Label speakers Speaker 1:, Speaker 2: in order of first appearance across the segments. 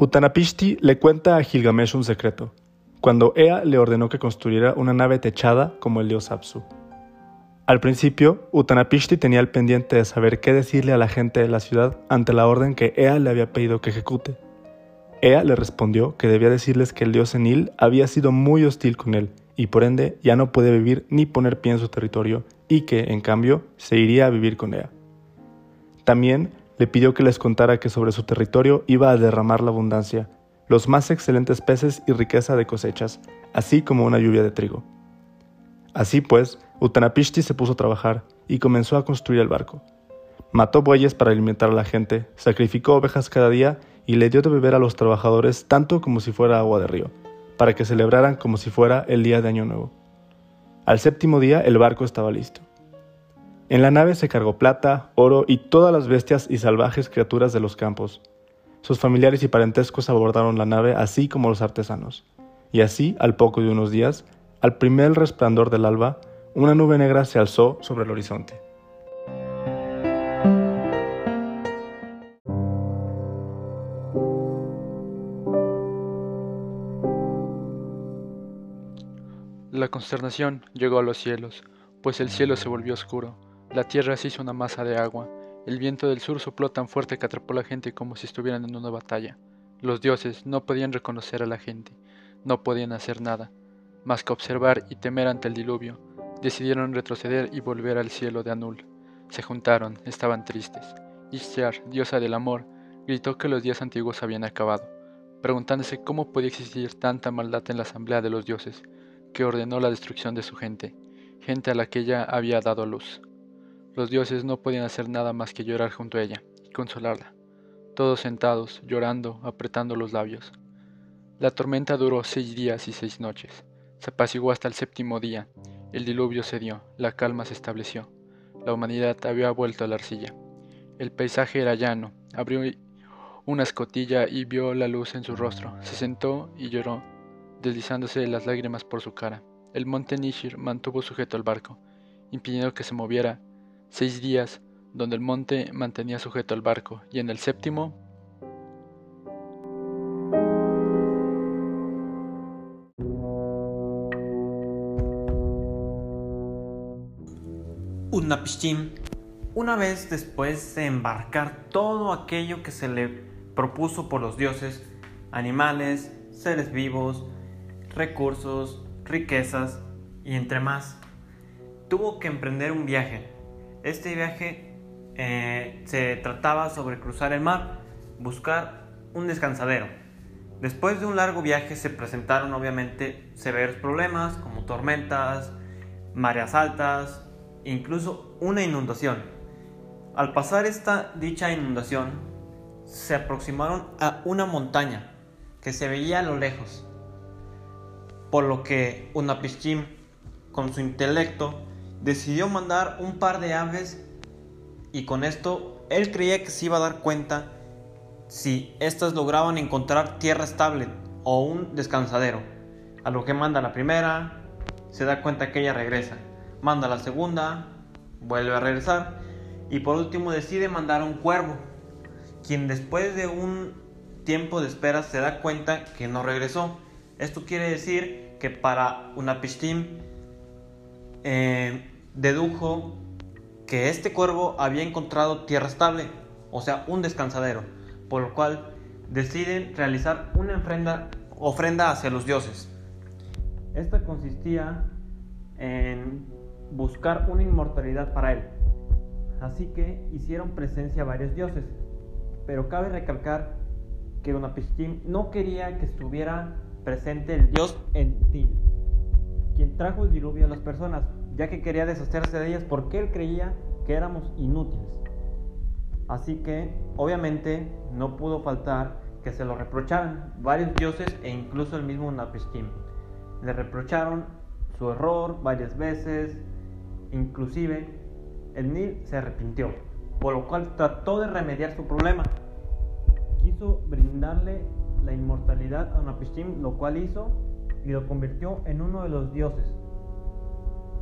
Speaker 1: Utanapishti le cuenta a Gilgamesh un secreto, cuando Ea le ordenó que construyera una nave techada como el dios Apsu. Al principio, Utanapishti tenía el pendiente de saber qué decirle a la gente de la ciudad ante la orden que Ea le había pedido que ejecute. Ea le respondió que debía decirles que el dios Enil había sido muy hostil con él y por ende ya no podía vivir ni poner pie en su territorio y que, en cambio, se iría a vivir con Ea. También le pidió que les contara que sobre su territorio iba a derramar la abundancia, los más excelentes peces y riqueza de cosechas, así como una lluvia de trigo. Así pues, Utanapishti se puso a trabajar y comenzó a construir el barco. Mató bueyes para alimentar a la gente, sacrificó ovejas cada día y le dio de beber a los trabajadores tanto como si fuera agua de río, para que celebraran como si fuera el día de Año Nuevo. Al séptimo día el barco estaba listo. En la nave se cargó plata, oro y todas las bestias y salvajes criaturas de los campos. Sus familiares y parentescos abordaron la nave así como los artesanos. Y así, al poco de unos días, al primer resplandor del alba, una nube negra se alzó sobre el horizonte.
Speaker 2: La consternación llegó a los cielos, pues el cielo se volvió oscuro, la tierra se hizo una masa de agua, el viento del sur sopló tan fuerte que atrapó a la gente como si estuvieran en una batalla. Los dioses no podían reconocer a la gente, no podían hacer nada, más que observar y temer ante el diluvio. Decidieron retroceder y volver al cielo de Anul. Se juntaron, estaban tristes. Ishtar, diosa del amor, gritó que los días antiguos habían acabado, preguntándose cómo podía existir tanta maldad en la asamblea de los dioses, que ordenó la destrucción de su gente, gente a la que ella había dado luz. Los dioses no podían hacer nada más que llorar junto a ella y consolarla, todos sentados, llorando, apretando los labios. La tormenta duró seis días y seis noches. Se apaciguó hasta el séptimo día. El diluvio cedió, la calma se estableció. La humanidad había vuelto a la arcilla. El paisaje era llano. Abrió una escotilla y vio la luz en su rostro. Se sentó y lloró, deslizándose las lágrimas por su cara. El monte Nishir mantuvo sujeto al barco, impidiendo que se moviera seis días, donde el monte mantenía sujeto al barco, y en el séptimo
Speaker 3: Utnapishtim, una vez después de embarcar todo aquello que se le propuso por los dioses, animales, seres vivos, recursos, riquezas y entre más, tuvo que emprender un viaje este viaje eh, se trataba sobre cruzar el mar, buscar un descansadero. Después de un largo viaje se presentaron obviamente severos problemas como tormentas, mareas altas, incluso una inundación. Al pasar esta dicha inundación, se aproximaron a una montaña que se veía a lo lejos, por lo que Unapishtim, con su intelecto, decidió mandar un par de aves y con esto él creía que se iba a dar cuenta si éstas lograban encontrar tierra estable o un descansadero. A lo que manda la primera, se da cuenta que ella regresa. Manda la segunda, vuelve a regresar. Y por último decide mandar a un cuervo, quien después de un tiempo de espera se da cuenta que no regresó. Esto quiere decir que para una pistim eh, dedujo que este cuervo había encontrado tierra estable, o sea, un descansadero, por lo cual deciden realizar una ofrenda, hacia los dioses. Esta consistía en buscar una inmortalidad para él. Así que hicieron presencia a varios dioses. Pero cabe recalcar que Unapishtim no quería que estuviera presente el dios Entil quien trajo el diluvio a las personas, ya que quería deshacerse de ellas porque él creía que éramos inútiles. Así que, obviamente, no pudo faltar que se lo reprocharan varios dioses e incluso el mismo Napishtim. Le reprocharon su error varias veces, inclusive el Nil se arrepintió, por lo cual trató de remediar su problema. Quiso brindarle la inmortalidad a Napishtim, lo cual hizo y lo convirtió en uno de los dioses,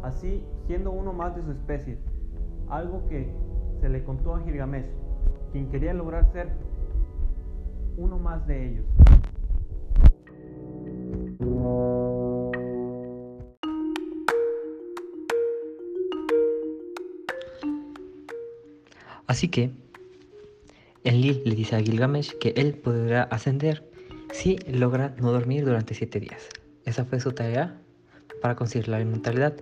Speaker 3: así siendo uno más de su especie, algo que se le contó a Gilgamesh, quien quería lograr ser uno más de ellos.
Speaker 4: Así que Enlil le dice a Gilgamesh que él podrá ascender si logra no dormir durante siete días. Esa fue su tarea para conseguir la inmortalidad.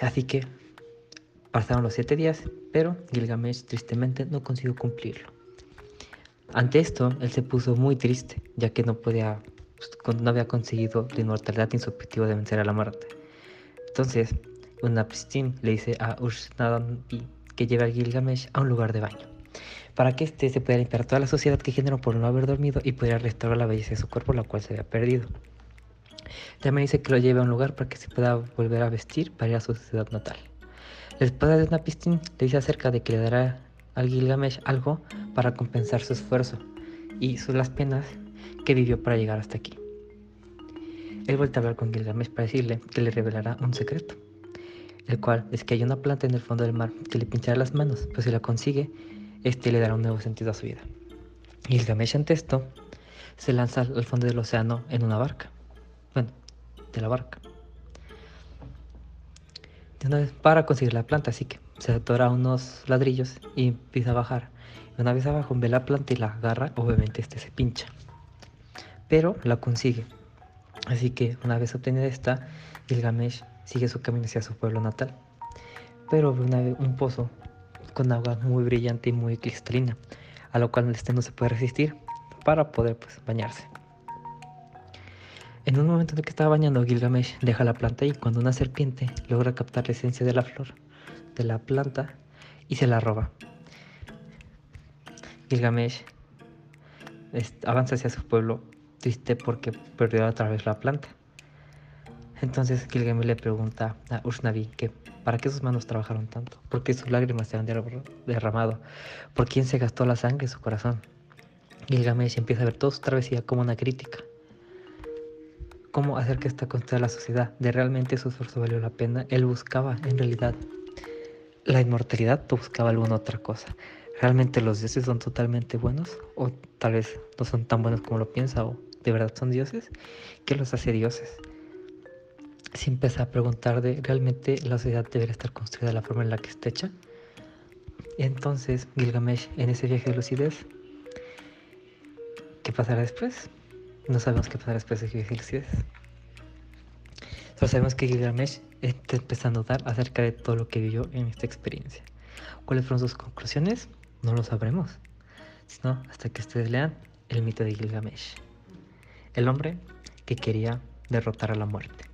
Speaker 4: Así que pasaron los siete días, pero Gilgamesh tristemente no consiguió cumplirlo. Ante esto, él se puso muy triste, ya que no podía, no había conseguido la inmortalidad objetivo de vencer a la muerte. Entonces, Unapishtim le dice a Ushnadampi que lleve a Gilgamesh a un lugar de baño, para que éste se pueda limpiar toda la sociedad que generó por no haber dormido y pudiera restaurar la belleza de su cuerpo, la cual se había perdido. También dice que lo lleve a un lugar para que se pueda volver a vestir para ir a su ciudad natal. La esposa de Unapistim le dice acerca de que le dará al Gilgamesh algo para compensar su esfuerzo y sus las penas que vivió para llegar hasta aquí. Él vuelve a hablar con Gilgamesh para decirle que le revelará un secreto el cual es que hay una planta en el fondo del mar que le pinchará las manos, pues si la consigue, este le dará un nuevo sentido a su vida. Gilgamesh ante esto se lanza al fondo del océano en una barca. Bueno, de la barca. Una para conseguir la planta, así que se atora unos ladrillos y empieza a bajar. una vez abajo ve la planta y la agarra, obviamente este se pincha. Pero la consigue. Así que una vez obtenida esta, Gilgamesh sigue su camino hacia su pueblo natal. Pero ve un pozo con agua muy brillante y muy cristalina, a lo cual este no se puede resistir para poder pues, bañarse. En un momento en el que estaba bañando, Gilgamesh deja la planta y cuando una serpiente logra captar la esencia de la flor de la planta y se la roba. Gilgamesh avanza hacia su pueblo triste porque perdió otra vez la planta. Entonces Gilgamesh le pregunta a Ushnavi que para qué sus manos trabajaron tanto, por qué sus lágrimas se han derramado, por quién se gastó la sangre en su corazón. Gilgamesh empieza a ver toda su travesía como una crítica. Cómo hacer que esta conste de la sociedad, de realmente su esfuerzo valió la pena, él buscaba en realidad la inmortalidad o buscaba alguna otra cosa. ¿Realmente los dioses son totalmente buenos? ¿O tal vez no son tan buenos como lo piensa? ¿O de verdad son dioses? ¿Qué los hace dioses? se empieza a preguntar de realmente la sociedad debería estar construida de la forma en la que está hecha. Entonces Gilgamesh en ese viaje de lucidez, ¿qué pasará después? No sabemos qué pasará después de lucidez. Solo sabemos que Gilgamesh está empezando a dudar acerca de todo lo que vivió en esta experiencia. ¿Cuáles fueron sus conclusiones? No lo sabremos, sino hasta que ustedes lean el mito de Gilgamesh, el hombre que quería derrotar a la muerte.